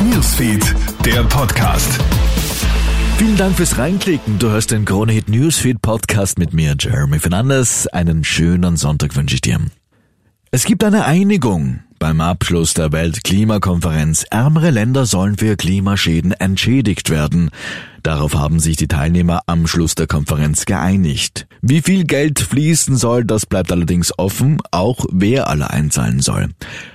Newsfeed, der Podcast. Vielen Dank fürs Reinklicken. Du hörst den Krone Hit Newsfeed Podcast mit mir, Jeremy Fernandes. Einen schönen Sonntag wünsche ich dir. Es gibt eine Einigung beim Abschluss der Weltklimakonferenz. Ärmere Länder sollen für Klimaschäden entschädigt werden. Darauf haben sich die Teilnehmer am Schluss der Konferenz geeinigt. Wie viel Geld fließen soll, das bleibt allerdings offen, auch wer alle einzahlen soll.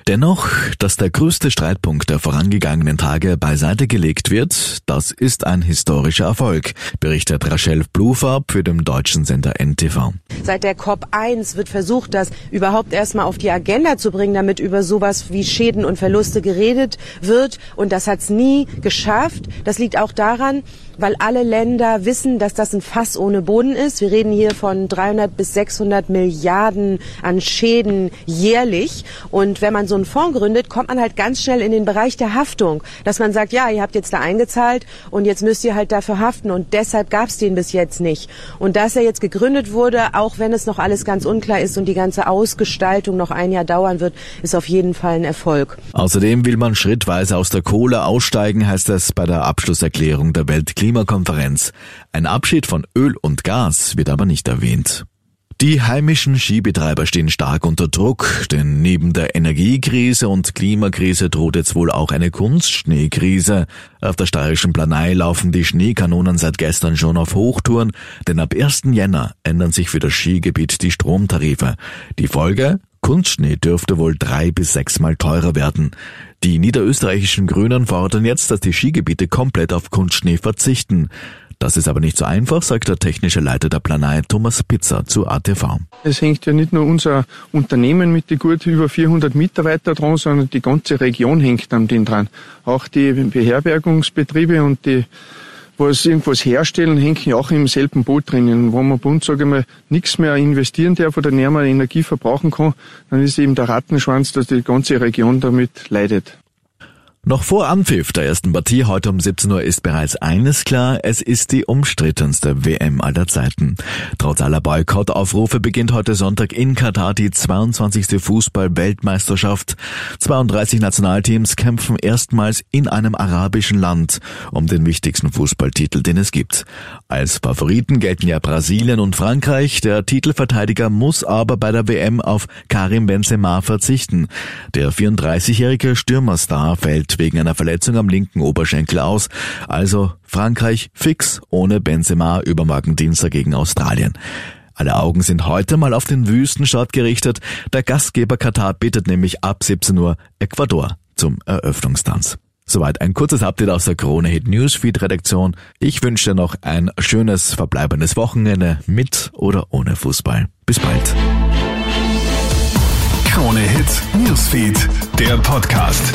Dennoch, dass der größte Streitpunkt der vorangegangenen Tage beiseite gelegt wird, das ist ein historischer Erfolg, berichtet Rachel Blufarb für den deutschen Sender NTV. Seit der COP1 wird versucht, das überhaupt erstmal auf die Agenda zu bringen, damit über sowas wie Schäden und Verluste geredet wird. Und das hat es nie geschafft. Das liegt auch daran, weil alle Länder wissen, dass das ein Fass ohne Boden ist. Wir reden hier von 300 bis 600 Milliarden an Schäden jährlich. Und wenn man so einen Fonds gründet, kommt man halt ganz schnell in den Bereich der Haftung, dass man sagt, ja, ihr habt jetzt da eingezahlt und jetzt müsst ihr halt dafür haften. Und deshalb gab es den bis jetzt nicht. Und dass er jetzt gegründet wurde, auch wenn es noch alles ganz unklar ist und die ganze Ausgestaltung noch ein Jahr dauern wird, ist auf jeden Fall ein Erfolg. Außerdem will man schrittweise aus der Kohle aussteigen, heißt es bei der Abschlusserklärung der Weltklimakonferenz. Klimakonferenz. Ein Abschied von Öl und Gas wird aber nicht erwähnt. Die heimischen Skibetreiber stehen stark unter Druck, denn neben der Energiekrise und Klimakrise droht jetzt wohl auch eine Kunstschneekrise. Auf der steirischen Planei laufen die Schneekanonen seit gestern schon auf Hochtouren, denn ab 1. Jänner ändern sich für das Skigebiet die Stromtarife. Die Folge? Kunstschnee dürfte wohl drei bis sechsmal teurer werden. Die niederösterreichischen Grünen fordern jetzt, dass die Skigebiete komplett auf Kunstschnee verzichten. Das ist aber nicht so einfach, sagt der technische Leiter der Planei Thomas Pizza zu ATV. Es hängt ja nicht nur unser Unternehmen mit die gut über 400 Mitarbeiter dran, sondern die ganze Region hängt an den dran. Auch die Beherbergungsbetriebe und die was irgendwas herstellen, hängen ja auch im selben Boot drinnen. Wenn man bei uns, sage ich mal, nichts mehr investieren darf oder näher mal Energie verbrauchen kann, dann ist eben der Rattenschwanz, dass die ganze Region damit leidet. Noch vor Anpfiff der ersten Partie heute um 17 Uhr ist bereits eines klar, es ist die umstrittenste WM aller Zeiten. Trotz aller Boykottaufrufe beginnt heute Sonntag in Katar die 22. Fußball-Weltmeisterschaft. 32 Nationalteams kämpfen erstmals in einem arabischen Land um den wichtigsten Fußballtitel, den es gibt. Als Favoriten gelten ja Brasilien und Frankreich. Der Titelverteidiger muss aber bei der WM auf Karim Benzema verzichten. Der 34-jährige Stürmerstar fällt wegen einer Verletzung am linken Oberschenkel aus. Also Frankreich fix ohne Benzema übermorgen Dienstag gegen Australien. Alle Augen sind heute mal auf den Wüstenstaat gerichtet. Der Gastgeber Katar bittet nämlich ab 17 Uhr Ecuador zum Eröffnungstanz. Soweit ein kurzes Update aus der Krone Hit Newsfeed Redaktion. Ich wünsche dir noch ein schönes verbleibendes Wochenende mit oder ohne Fußball. Bis bald. Krone Hit Newsfeed, der Podcast.